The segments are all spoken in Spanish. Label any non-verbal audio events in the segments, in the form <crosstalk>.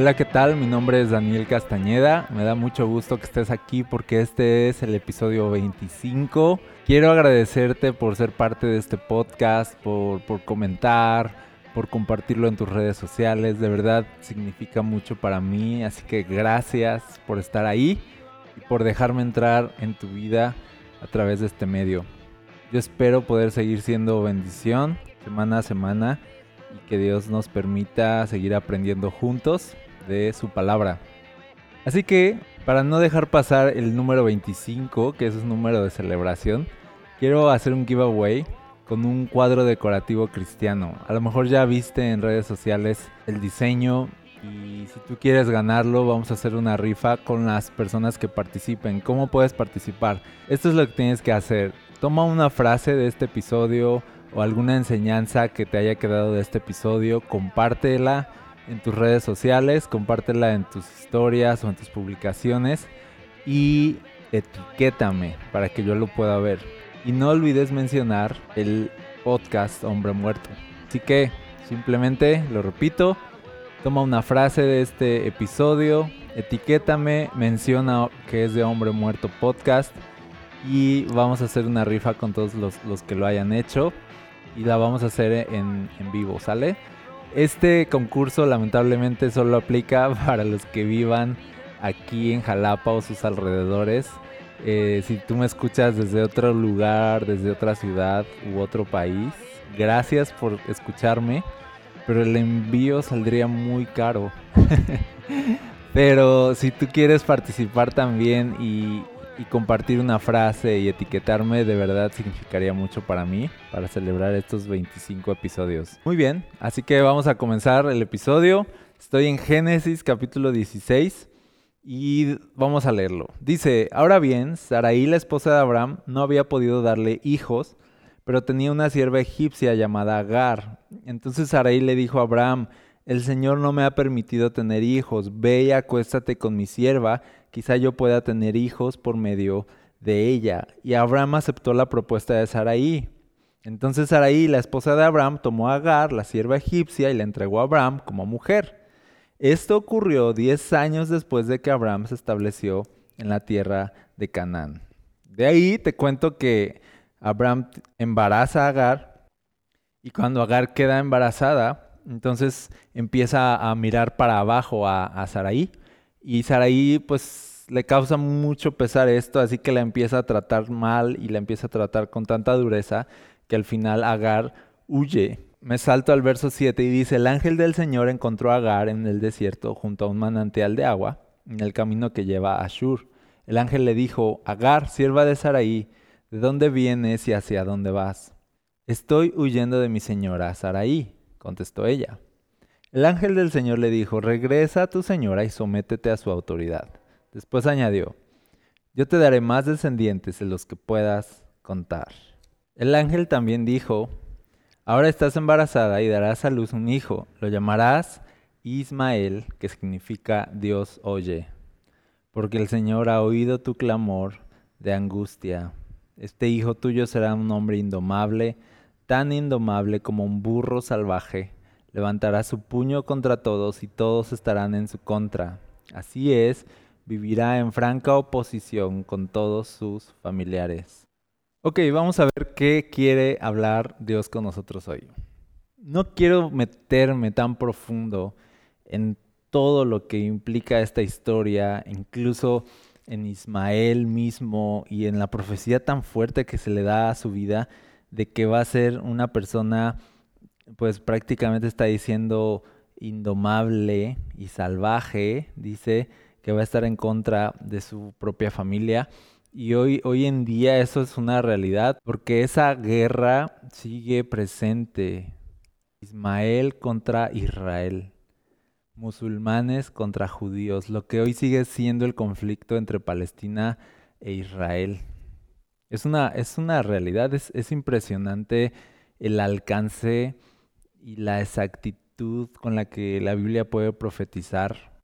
Hola, ¿qué tal? Mi nombre es Daniel Castañeda. Me da mucho gusto que estés aquí porque este es el episodio 25. Quiero agradecerte por ser parte de este podcast, por, por comentar, por compartirlo en tus redes sociales. De verdad significa mucho para mí. Así que gracias por estar ahí y por dejarme entrar en tu vida a través de este medio. Yo espero poder seguir siendo bendición semana a semana y que Dios nos permita seguir aprendiendo juntos de su palabra. Así que, para no dejar pasar el número 25, que es un número de celebración, quiero hacer un giveaway con un cuadro decorativo cristiano. A lo mejor ya viste en redes sociales el diseño y si tú quieres ganarlo vamos a hacer una rifa con las personas que participen. ¿Cómo puedes participar? Esto es lo que tienes que hacer. Toma una frase de este episodio o alguna enseñanza que te haya quedado de este episodio, compártela en tus redes sociales, compártela en tus historias o en tus publicaciones y etiquétame para que yo lo pueda ver. Y no olvides mencionar el podcast Hombre Muerto. Así que simplemente lo repito, toma una frase de este episodio, etiquétame, menciona que es de Hombre Muerto Podcast y vamos a hacer una rifa con todos los, los que lo hayan hecho y la vamos a hacer en, en vivo, ¿sale? Este concurso lamentablemente solo aplica <laughs> para los que vivan aquí en Jalapa o sus alrededores. Eh, si tú me escuchas desde otro lugar, desde otra ciudad u otro país, gracias por escucharme, pero el envío saldría muy caro. <laughs> pero si tú quieres participar también y, y compartir una frase y etiquetarme de verdad significaría mucho para mí para celebrar estos 25 episodios. Muy bien, así que vamos a comenzar el episodio. Estoy en Génesis capítulo 16 y vamos a leerlo. Dice, ahora bien, Saraí, la esposa de Abraham, no había podido darle hijos, pero tenía una sierva egipcia llamada Agar. Entonces Saraí le dijo a Abraham, el Señor no me ha permitido tener hijos, ve y acuéstate con mi sierva quizá yo pueda tener hijos por medio de ella. Y Abraham aceptó la propuesta de Saraí. Entonces Saraí, la esposa de Abraham, tomó a Agar, la sierva egipcia, y la entregó a Abraham como mujer. Esto ocurrió diez años después de que Abraham se estableció en la tierra de Canaán. De ahí te cuento que Abraham embaraza a Agar y cuando Agar queda embarazada, entonces empieza a mirar para abajo a, a Saraí y Saraí pues le causa mucho pesar esto, así que la empieza a tratar mal y la empieza a tratar con tanta dureza que al final Agar huye. Me salto al verso 7 y dice, el ángel del Señor encontró a Agar en el desierto junto a un manantial de agua en el camino que lleva a Ashur. El ángel le dijo, Agar, sierva de Saraí, ¿de dónde vienes y hacia dónde vas? Estoy huyendo de mi señora Saraí, contestó ella. El ángel del Señor le dijo, regresa a tu señora y sométete a su autoridad. Después añadió, yo te daré más descendientes de los que puedas contar. El ángel también dijo, ahora estás embarazada y darás a luz un hijo, lo llamarás Ismael, que significa Dios oye, porque el Señor ha oído tu clamor de angustia. Este hijo tuyo será un hombre indomable, tan indomable como un burro salvaje levantará su puño contra todos y todos estarán en su contra. Así es, vivirá en franca oposición con todos sus familiares. Ok, vamos a ver qué quiere hablar Dios con nosotros hoy. No quiero meterme tan profundo en todo lo que implica esta historia, incluso en Ismael mismo y en la profecía tan fuerte que se le da a su vida de que va a ser una persona pues prácticamente está diciendo indomable y salvaje, dice que va a estar en contra de su propia familia. Y hoy, hoy en día eso es una realidad, porque esa guerra sigue presente. Ismael contra Israel, musulmanes contra judíos, lo que hoy sigue siendo el conflicto entre Palestina e Israel. Es una, es una realidad, es, es impresionante el alcance y la exactitud con la que la Biblia puede profetizar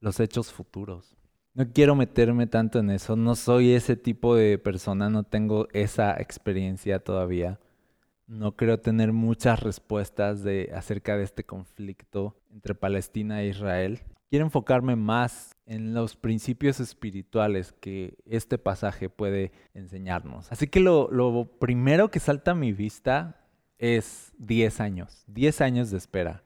los hechos futuros. No quiero meterme tanto en eso, no soy ese tipo de persona, no tengo esa experiencia todavía. No creo tener muchas respuestas de, acerca de este conflicto entre Palestina e Israel. Quiero enfocarme más en los principios espirituales que este pasaje puede enseñarnos. Así que lo, primero que salta a mi vista es 10 años, 10 años de espera.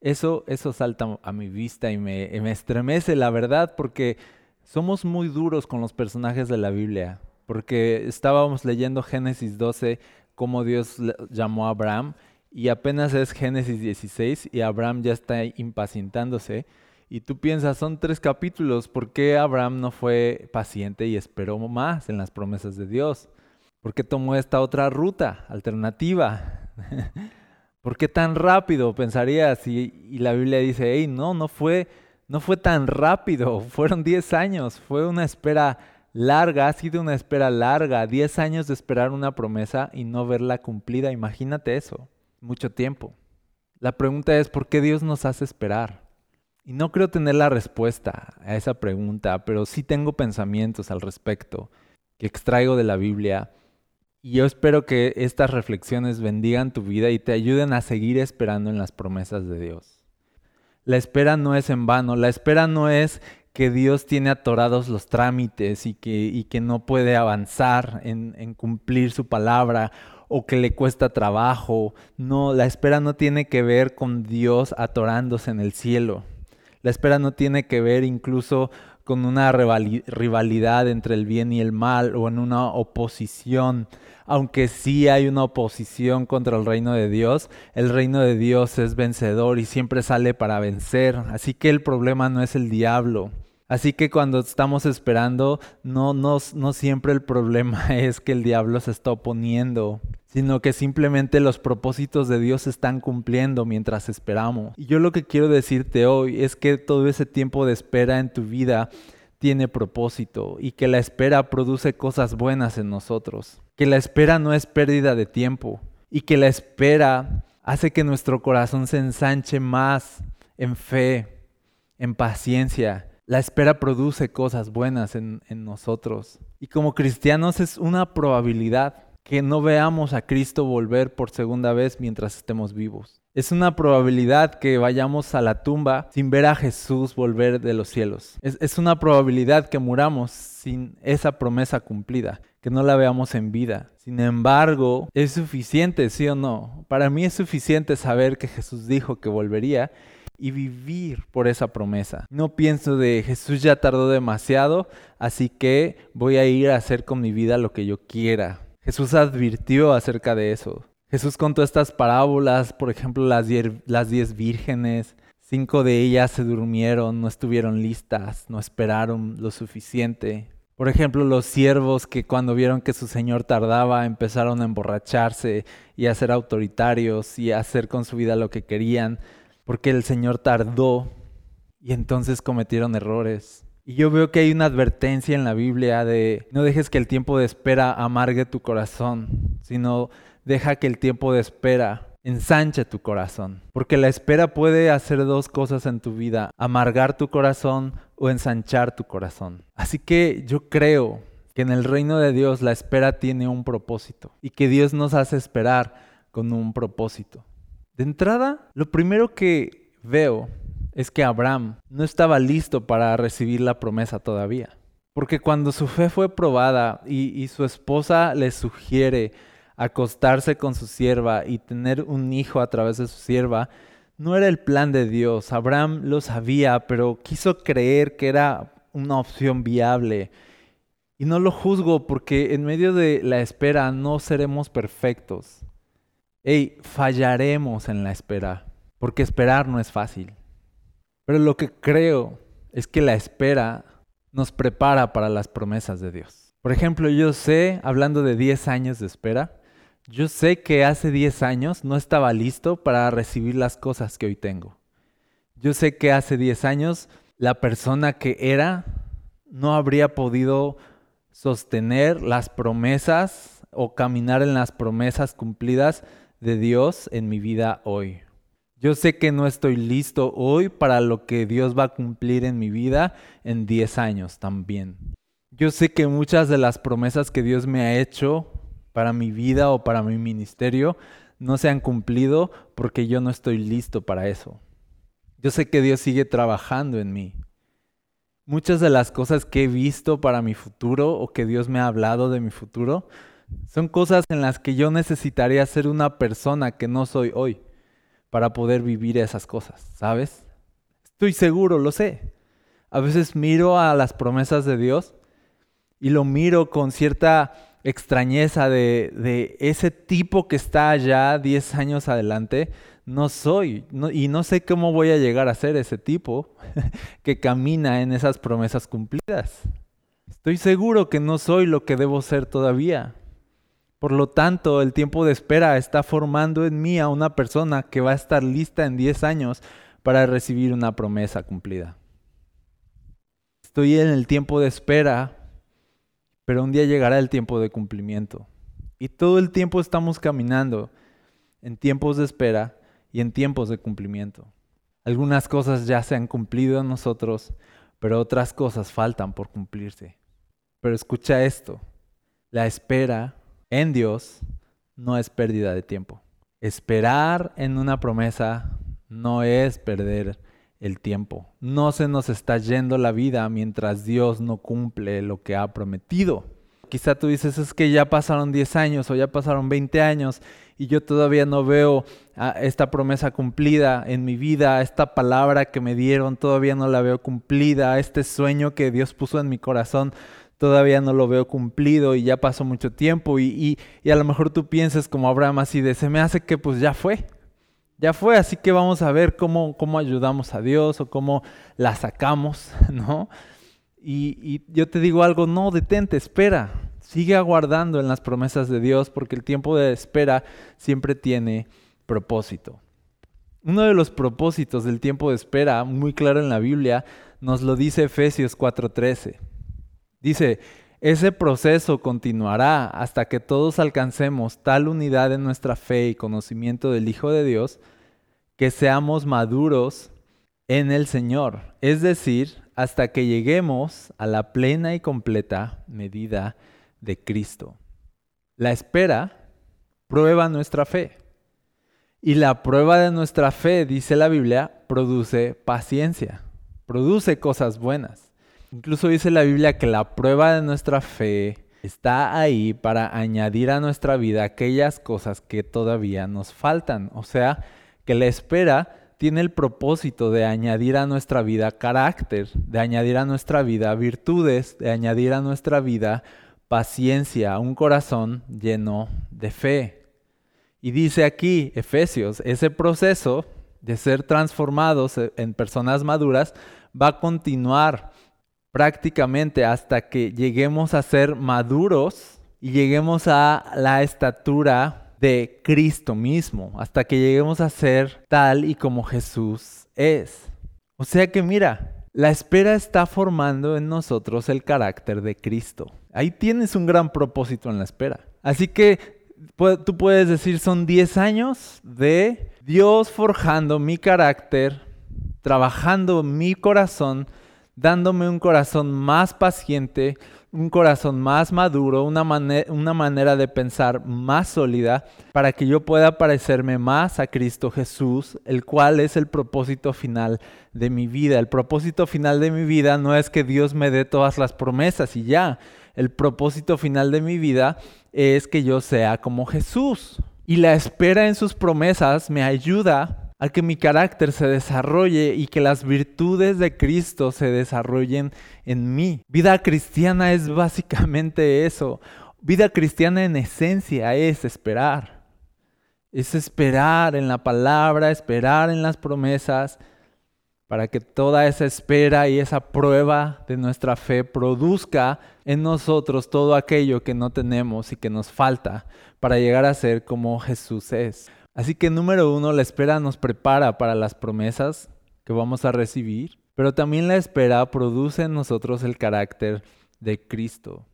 Eso, eso salta a mi vista y me, me estremece, la verdad, porque somos muy duros con los personajes de la Biblia. Porque estábamos leyendo Génesis 12, cómo Dios llamó a Abraham, y apenas es Génesis 16 y Abraham ya está impacientándose y tú piensas, son tres capítulos, ¿por qué Abraham no fue paciente y esperó más en las promesas de Dios? ¿Por qué tomó esta otra ruta alternativa? <laughs> ¿Por qué tan rápido? Pensarías, y, y la Biblia dice, hey, no, no fue, no fue tan rápido, <laughs> fueron 10 años, fue una espera larga, ha sido una espera larga, 10 años de esperar una promesa y no verla cumplida, imagínate eso, mucho tiempo. La pregunta es, ¿por qué Dios nos hace esperar? Y no creo tener la respuesta a esa pregunta, pero sí tengo pensamientos al respecto que extraigo de la Biblia. Y yo espero que estas reflexiones bendigan tu vida y te ayuden a seguir esperando en las promesas de Dios. La espera no es en vano, la espera no es que Dios tiene atorados los trámites y que, y que no puede avanzar en, en cumplir su palabra o que le cuesta trabajo. No, la espera no tiene que ver con Dios atorándose en el cielo. La espera no tiene que ver incluso con una rivalidad entre el bien y el mal o en una oposición. Aunque sí hay una oposición contra el reino de Dios, el reino de Dios es vencedor y siempre sale para vencer. Así que el problema no es el diablo. Así que cuando estamos esperando, no, siempre el problema <laughs> es que el diablo se está oponiendo sino que simplemente los propósitos de Dios se están cumpliendo mientras esperamos. Y yo lo que quiero decirte hoy es que todo ese tiempo de espera en tu vida tiene propósito y que la espera produce cosas buenas en nosotros, que la espera no es pérdida de tiempo y que la espera hace que nuestro corazón se ensanche más en fe, en paciencia. La espera produce cosas buenas en, en nosotros. Y como cristianos es una probabilidad que no veamos a Cristo volver por segunda vez mientras estemos vivos. Es una probabilidad que vayamos a la tumba sin ver a Jesús volver de los cielos. Es, una probabilidad que muramos sin esa promesa cumplida, que no la veamos en vida. Sin embargo, es suficiente, sí o no. Para mí es suficiente saber que Jesús dijo que volvería y vivir por esa promesa. No pienso de Jesús ya tardó demasiado, así que voy a ir a hacer con mi vida lo que yo quiera. Jesús advirtió acerca de eso. Jesús contó estas parábolas, por ejemplo, las diez, vírgenes. Cinco de ellas se durmieron, no estuvieron listas, no esperaron lo suficiente. Por ejemplo, los siervos que cuando vieron que su señor tardaba empezaron a emborracharse y a ser autoritarios y a hacer con su vida lo que querían, porque el señor tardó y entonces cometieron errores. Y yo veo que hay una advertencia en la Biblia de no dejes que el tiempo de espera amargue tu corazón, sino deja que el tiempo de espera ensanche tu corazón. Porque la espera puede hacer dos cosas en tu vida, amargar tu corazón o ensanchar tu corazón. Así que yo creo que en el reino de Dios la espera tiene un propósito y que Dios nos hace esperar con un propósito. De entrada, lo primero que veo es que Abraham no estaba listo para recibir la promesa todavía. Porque cuando su fe fue probada y, su esposa le sugiere acostarse con su sierva y tener un hijo a través de su sierva, no era el plan de Dios. Abraham lo sabía, pero quiso creer que era una opción viable. Y no lo juzgo porque en medio de la espera no seremos perfectos. Hey, fallaremos en la espera, porque esperar no es fácil. Pero lo que creo es que la espera nos prepara para las promesas de Dios. Por ejemplo, yo sé, hablando de 10 años de espera, yo sé que hace 10 años no estaba listo para recibir las cosas que hoy tengo. Yo sé que hace 10 años la persona que era no habría podido sostener las promesas o caminar en las promesas cumplidas de Dios en mi vida hoy. Yo sé que no estoy listo hoy para lo que Dios va a cumplir en mi vida en 10 años también. Yo sé que muchas de las promesas que Dios me ha hecho para mi vida o para mi ministerio no se han cumplido porque yo no estoy listo para eso. Yo sé que Dios sigue trabajando en mí. Muchas de las cosas que he visto para mi futuro o que Dios me ha hablado de mi futuro son cosas en las que yo necesitaría ser una persona que no soy hoy para poder vivir esas cosas, ¿sabes? Estoy seguro, lo sé. A veces miro a las promesas de Dios y lo miro con cierta extrañeza de, ese tipo que está allá 10 años adelante, no soy y no sé cómo voy a llegar a ser ese tipo <laughs> que camina en esas promesas cumplidas. Estoy seguro que no soy lo que debo ser todavía. Por lo tanto, el tiempo de espera está formando en mí a una persona que va a estar lista en 10 años para recibir una promesa cumplida. Estoy en el tiempo de espera pero un día llegará el tiempo de cumplimiento. Y todo el tiempo estamos caminando en tiempos de espera y en tiempos de cumplimiento. Algunas cosas ya se han cumplido en nosotros, pero otras cosas faltan por cumplirse. Pero escucha esto, la espera en Dios no es pérdida de tiempo. Esperar en una promesa no es perder el tiempo. No se nos está yendo la vida mientras Dios no cumple lo que ha prometido. Quizá tú dices, es que ya pasaron 10 años o ya pasaron 20 años y yo todavía no veo esta promesa cumplida en mi vida, esta palabra que me dieron todavía no la veo cumplida, este sueño que Dios puso en mi corazón todavía no lo veo cumplido y ya pasó mucho tiempo y, y a lo mejor tú pienses como Abraham así de, se me hace que pues ya fue, ya fue, así que vamos a ver cómo, cómo ayudamos a Dios o cómo la sacamos, <laughs> ¿no? Y, y, yo te digo algo, no, detente, espera, sigue aguardando en las promesas de Dios porque el tiempo de espera siempre tiene propósito. Uno de los propósitos del tiempo de espera, muy claro en la Biblia, nos lo dice Efesios 4:13. Dice, ese proceso continuará hasta que todos alcancemos tal unidad en nuestra fe y conocimiento del Hijo de Dios que seamos maduros en el Señor, es decir, hasta que lleguemos a la plena y completa medida de Cristo. La espera prueba nuestra fe. Y la prueba de nuestra fe, dice la Biblia, produce paciencia, produce cosas buenas. Incluso dice la Biblia que la prueba de nuestra fe está ahí para añadir a nuestra vida aquellas cosas que todavía nos faltan. O sea, que la espera tiene el propósito de añadir a nuestra vida carácter, de añadir a nuestra vida virtudes, de añadir a nuestra vida paciencia, un corazón lleno de fe. Y dice aquí, Efesios, ese proceso de ser transformados en personas maduras va a continuar prácticamente hasta que lleguemos a ser maduros y lleguemos a la estatura de Cristo mismo, hasta que lleguemos a ser tal y como Jesús es. O sea que mira, la espera está formando en nosotros el carácter de Cristo. Ahí tienes un gran propósito en la espera. Así que tú puedes decir, son 10 años de Dios forjando mi carácter, trabajando mi corazón, dándome un corazón más paciente, un corazón más maduro, una, manera de pensar más sólida, para que yo pueda parecerme más a Cristo Jesús, el cual es el propósito final de mi vida. El propósito final de mi vida no es que Dios me dé todas las promesas y ya. El propósito final de mi vida es que yo sea como Jesús. Y la espera en sus promesas me ayuda a que mi carácter se desarrolle y que las virtudes de Cristo se desarrollen en mí. Vida cristiana es básicamente eso. Vida cristiana en esencia es esperar. Es esperar en la palabra, esperar en las promesas, para que toda esa espera y esa prueba de nuestra fe produzca en nosotros todo aquello que no tenemos y que nos falta para llegar a ser como Jesús es. Así que número uno, la espera nos prepara para las promesas que vamos a recibir, pero también la espera produce en nosotros el carácter de Cristo.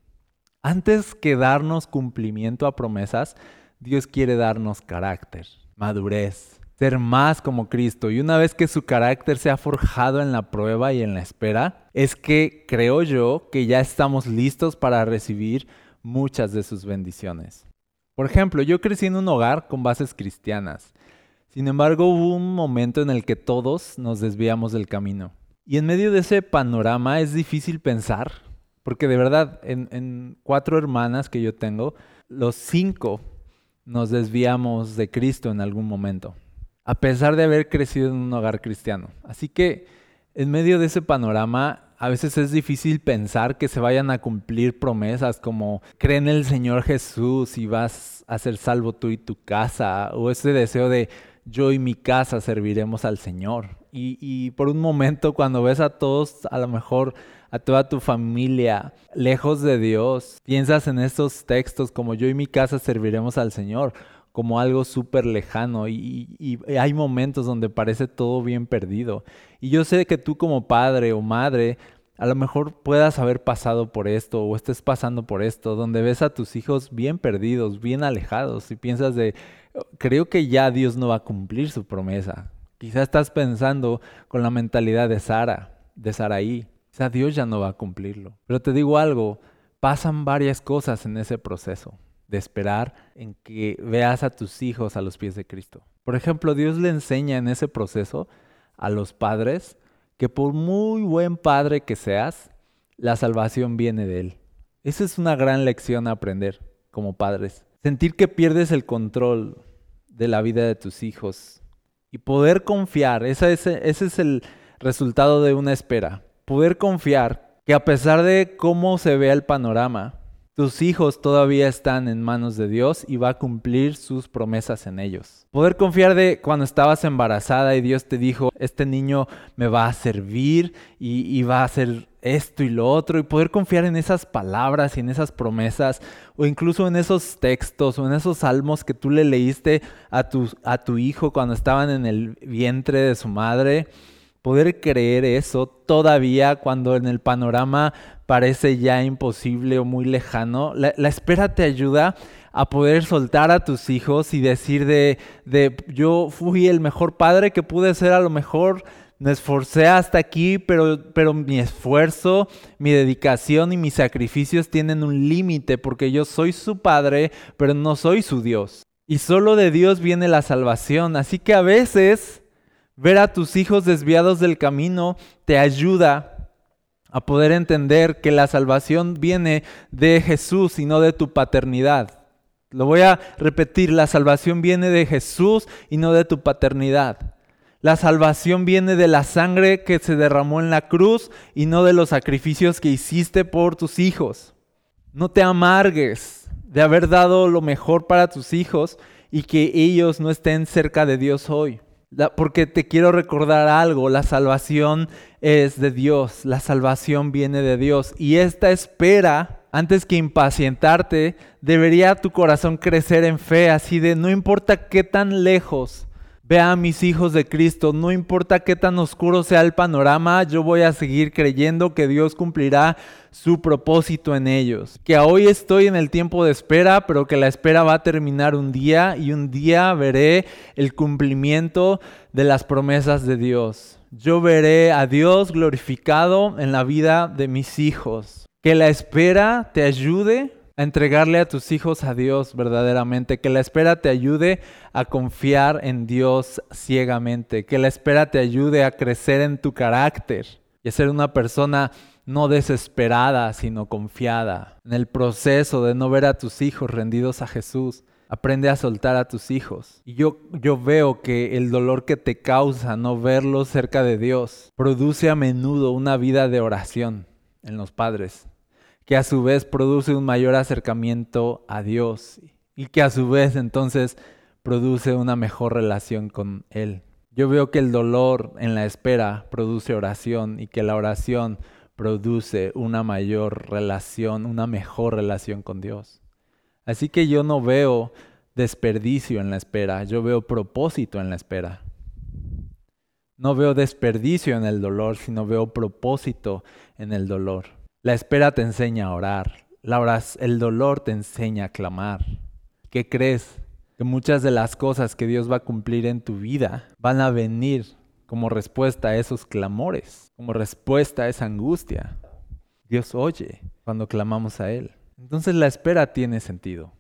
Antes que darnos cumplimiento a promesas, Dios quiere darnos carácter, madurez, ser más como Cristo. Y una vez que su carácter se ha forjado en la prueba y en la espera, es que creo yo que ya estamos listos para recibir muchas de sus bendiciones. Por ejemplo, yo crecí en un hogar con bases cristianas. Sin embargo, hubo un momento en el que todos nos desviamos del camino. Y en medio de ese panorama es difícil pensar, porque de verdad, en, cuatro hermanas que yo tengo, los cinco nos desviamos de Cristo en algún momento, a pesar de haber crecido en un hogar cristiano. Así que en medio de ese panorama, a veces es difícil pensar que se vayan a cumplir promesas como cree en el Señor Jesús y vas a ser salvo tú y tu casa, o ese deseo de yo y mi casa serviremos al Señor. Y, por un momento cuando ves a todos, a lo mejor a toda tu familia, lejos de Dios, piensas en estos textos como yo y mi casa serviremos al Señor como algo súper lejano y, y, hay momentos donde parece todo bien perdido. Y yo sé que tú como padre o madre a lo mejor puedas haber pasado por esto o estés pasando por esto, donde ves a tus hijos bien perdidos, bien alejados y piensas de, creo que ya Dios no va a cumplir su promesa. Quizás estás pensando con la mentalidad de Sara, de Saraí. Quizá Dios ya no va a cumplirlo. Pero te digo algo, pasan varias cosas en ese proceso de esperar en que veas a tus hijos a los pies de Cristo. Por ejemplo, Dios le enseña en ese proceso a los padres que por muy buen padre que seas, la salvación viene de Él. Esa es una gran lección a aprender como padres. Sentir que pierdes el control de la vida de tus hijos y poder confiar, ese, ese es el resultado de una espera, poder confiar que a pesar de cómo se vea el panorama, tus hijos todavía están en manos de Dios y va a cumplir sus promesas en ellos. Poder confiar de cuando estabas embarazada y Dios te dijo, este niño me va a servir y, va a hacer esto y lo otro, y poder confiar en esas palabras y en esas promesas, o incluso en esos textos o en esos salmos que tú le leíste a tu, a tu hijo cuando estaban en el vientre de su madre poder creer eso todavía cuando en el panorama parece ya imposible o muy lejano. La, espera te ayuda a poder soltar a tus hijos y decir de, de, yo fui el mejor padre que pude ser a lo mejor, me esforcé hasta aquí, pero, pero mi esfuerzo, mi dedicación y mis sacrificios tienen un límite porque yo soy su padre, pero no soy su Dios. Y solo de Dios viene la salvación. Así que a veces Ver a tus hijos desviados del camino te ayuda a poder entender que la salvación viene de Jesús y no de tu paternidad. Lo voy a repetir, la salvación viene de Jesús y no de tu paternidad. La salvación viene de la sangre que se derramó en la cruz y no de los sacrificios que hiciste por tus hijos. No te amargues de haber dado lo mejor para tus hijos y que ellos no estén cerca de Dios hoy porque te quiero recordar algo, la salvación es de Dios, la salvación viene de Dios. Y esta espera, antes que impacientarte, debería tu corazón crecer en fe, así de no importa qué tan lejos vea a mis hijos de Cristo, no importa qué tan oscuro sea el panorama, yo voy a seguir creyendo que Dios cumplirá su propósito en ellos. Que hoy estoy en el tiempo de espera, pero que la espera va a terminar un día y un día veré el cumplimiento de las promesas de Dios. Yo veré a Dios glorificado en la vida de mis hijos. Que la espera te ayude a entregarle a tus hijos a Dios verdaderamente, que la espera te ayude a confiar en Dios ciegamente, que la espera te ayude a crecer en tu carácter y a ser una persona no desesperada, sino confiada. En el proceso de no ver a tus hijos rendidos a Jesús, aprende a soltar a tus hijos. Y yo, yo veo que el dolor que te causa no verlos cerca de Dios produce a menudo una vida de oración en los padres que a su vez produce un mayor acercamiento a Dios y que a su vez entonces produce una mejor relación con Él. Yo veo que el dolor en la espera produce oración y que la oración produce una mayor relación, una mejor relación con Dios. Así que yo no veo desperdicio en la espera, yo veo propósito en la espera. No veo desperdicio en el dolor, sino veo propósito en el dolor. La espera te enseña a orar. el dolor te enseña a clamar. ¿Qué crees? Que muchas de las cosas que Dios va a cumplir en tu vida van a venir como respuesta a esos clamores, como respuesta a esa angustia. Dios oye cuando clamamos a Él. Entonces la espera tiene sentido,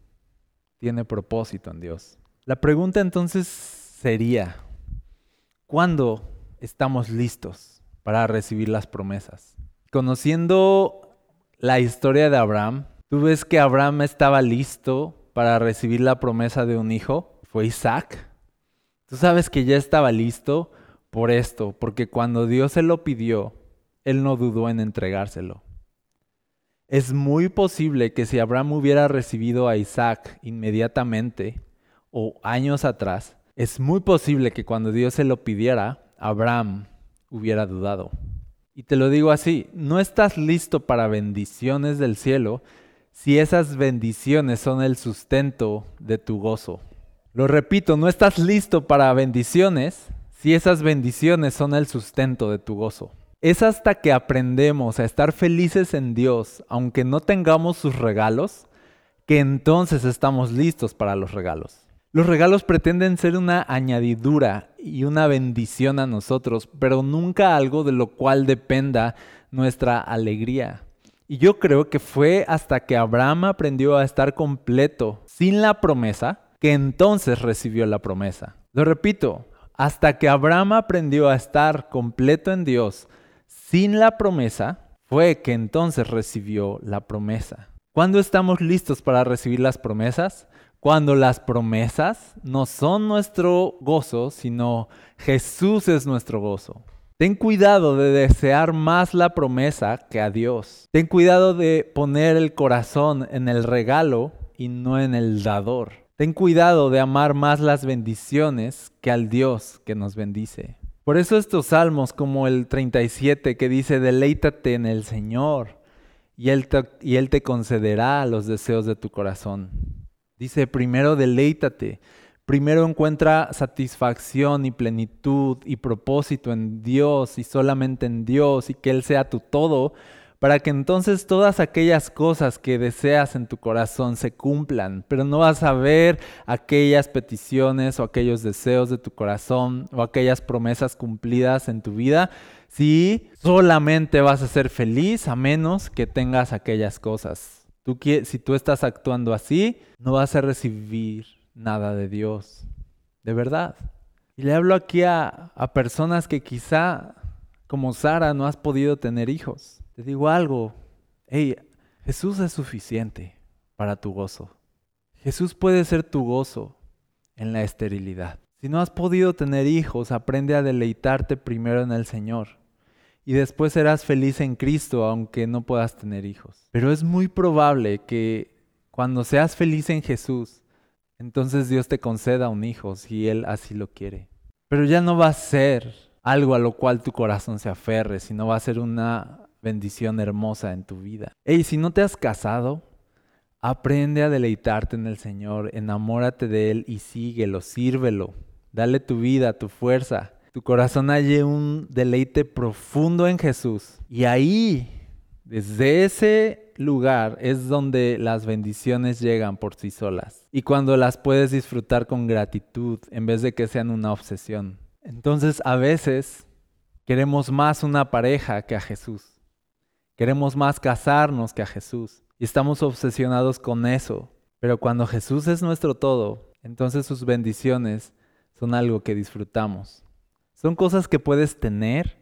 tiene propósito en Dios. La pregunta entonces sería, ¿cuándo estamos listos para recibir las promesas? Conociendo la historia de Abraham, tú ves que Abraham estaba listo para recibir la promesa de un hijo, fue Isaac. Tú sabes que ya estaba listo por esto, porque cuando Dios se lo pidió, él no dudó en entregárselo. Es muy posible que si Abraham hubiera recibido a Isaac inmediatamente o años atrás, es muy posible que cuando Dios se lo pidiera, Abraham hubiera dudado. Y te lo digo así, no estás listo para bendiciones del cielo si esas bendiciones son el sustento de tu gozo. Lo repito, no estás listo para bendiciones si esas bendiciones son el sustento de tu gozo. Es hasta que aprendemos a estar felices en Dios, aunque no tengamos sus regalos, que entonces estamos listos para los regalos. Los regalos pretenden ser una añadidura y una bendición a nosotros, pero nunca algo de lo cual dependa nuestra alegría. Y yo creo que fue hasta que Abraham aprendió a estar completo sin la promesa, que entonces recibió la promesa. Lo repito, hasta que Abraham aprendió a estar completo en Dios, sin la promesa, fue que entonces recibió la promesa. ¿Cuándo estamos listos para recibir las promesas? Cuando las promesas no son nuestro gozo, sino Jesús es nuestro gozo. Ten cuidado de desear más la promesa que a Dios. Ten cuidado de poner el corazón en el regalo y no en el dador. Ten cuidado de amar más las bendiciones que al Dios que nos bendice. Por eso estos salmos como el 37 que dice, deleítate en el Señor y él, te, y él te concederá los deseos de tu corazón. Dice, primero deleítate, primero encuentra satisfacción y plenitud y propósito en Dios y solamente en Dios y que Él sea tu todo para que entonces todas aquellas cosas que deseas en tu corazón se cumplan, pero no vas a ver aquellas peticiones o aquellos deseos de tu corazón o aquellas promesas cumplidas en tu vida si solamente vas a ser feliz a menos que tengas aquellas cosas. Si tú estás actuando así, no vas a recibir nada de Dios, de verdad. Y le hablo aquí a, a personas que quizá, como Sara, no has podido tener hijos te digo algo, hey, Jesús es suficiente para tu gozo. Jesús puede ser tu gozo en la esterilidad. Si no has podido tener hijos, aprende a deleitarte primero en el Señor. Y después serás feliz en Cristo aunque no puedas tener hijos. Pero es muy probable que cuando seas feliz en Jesús, entonces Dios te conceda un hijo si Él así lo quiere. Pero ya no va a ser algo a lo cual tu corazón se aferre, sino va a ser una bendición hermosa en tu vida. Hey, si no te has casado, aprende a deleitarte en el Señor, enamórate de Él y síguelo, sírvelo. Dale tu vida, tu fuerza. Tu corazón halle un deleite profundo en Jesús. Y ahí, desde ese lugar, es donde las bendiciones llegan por sí solas. Y cuando las puedes disfrutar con gratitud en vez de que sean una obsesión. Entonces, a veces queremos más una pareja que a Jesús. Queremos más casarnos que a Jesús. Y estamos obsesionados con eso. Pero cuando Jesús es nuestro todo, entonces sus bendiciones son algo que disfrutamos. Son cosas que puedes tener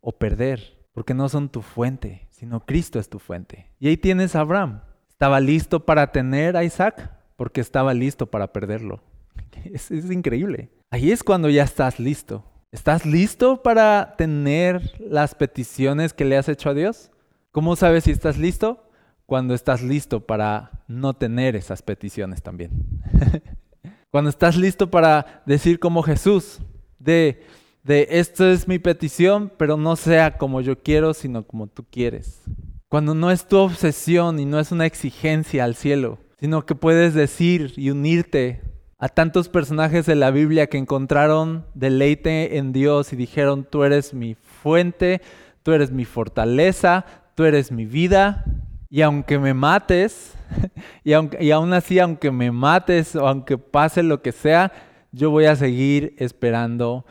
o perder, porque no son tu fuente, sino Cristo es tu fuente. Y ahí tienes a Abraham. Estaba listo para tener a Isaac, porque estaba listo para perderlo. <laughs> Es, increíble. Ahí es cuando ya estás listo. ¿Estás listo para tener las peticiones que le has hecho a Dios? ¿Cómo sabes si estás listo? Cuando estás listo para no tener esas peticiones también. <laughs> Cuando estás listo para decir como Jesús, de, de esto es mi petición, pero no sea como yo quiero, sino como tú quieres. Cuando no es tu obsesión y no es una exigencia al cielo, sino que puedes decir y unirte a tantos personajes de la Biblia que encontraron deleite en Dios y dijeron, tú eres mi fuente, tú eres mi fortaleza, tú eres mi vida Y aunque me mates, <laughs> y, aunque, aún así, aunque me mates o aunque pase lo que sea, yo voy a seguir esperando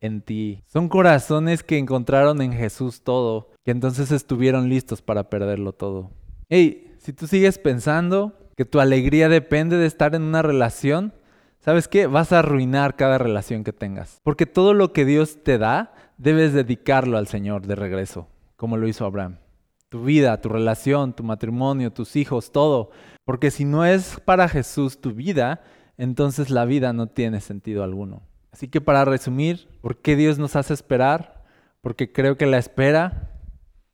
en ti. Son corazones que encontraron en Jesús todo, que entonces estuvieron listos para perderlo todo. Hey, si tú sigues pensando que tu alegría depende de estar en una relación, ¿sabes qué? Vas a arruinar cada relación que tengas. Porque todo lo que Dios te da, debes dedicarlo al Señor de regreso, como lo hizo Abraham. Tu vida, tu relación, tu matrimonio, tus hijos, todo. Porque si no es para Jesús tu vida, entonces la vida no tiene sentido alguno. Así que para resumir, ¿por qué Dios nos hace esperar? Porque creo que la espera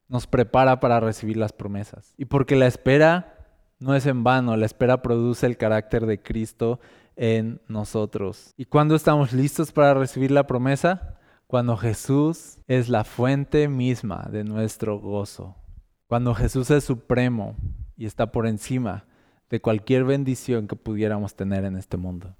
nos prepara para recibir las promesas. Y porque la espera no es en vano, la espera produce el carácter de Cristo en nosotros. ¿Y cuándo estamos listos para recibir la promesa? Cuando Jesús es la fuente misma de nuestro gozo. Cuando Jesús es supremo y está por encima de cualquier bendición que pudiéramos tener en este mundo.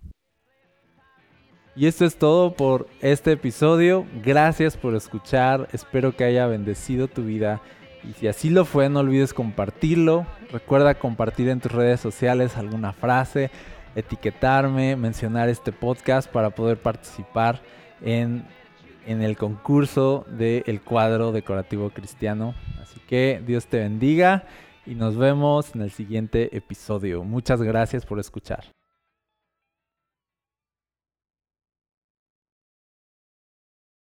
Y esto es todo por este episodio. Gracias por escuchar. Espero que haya bendecido tu vida. Y si así lo fue, no olvides compartirlo. Recuerda compartir en tus redes sociales alguna frase, etiquetarme, mencionar este podcast para poder participar en, en el concurso del cuadro decorativo cristiano. Así que Dios te bendiga y nos vemos en el siguiente episodio. Muchas gracias por escuchar.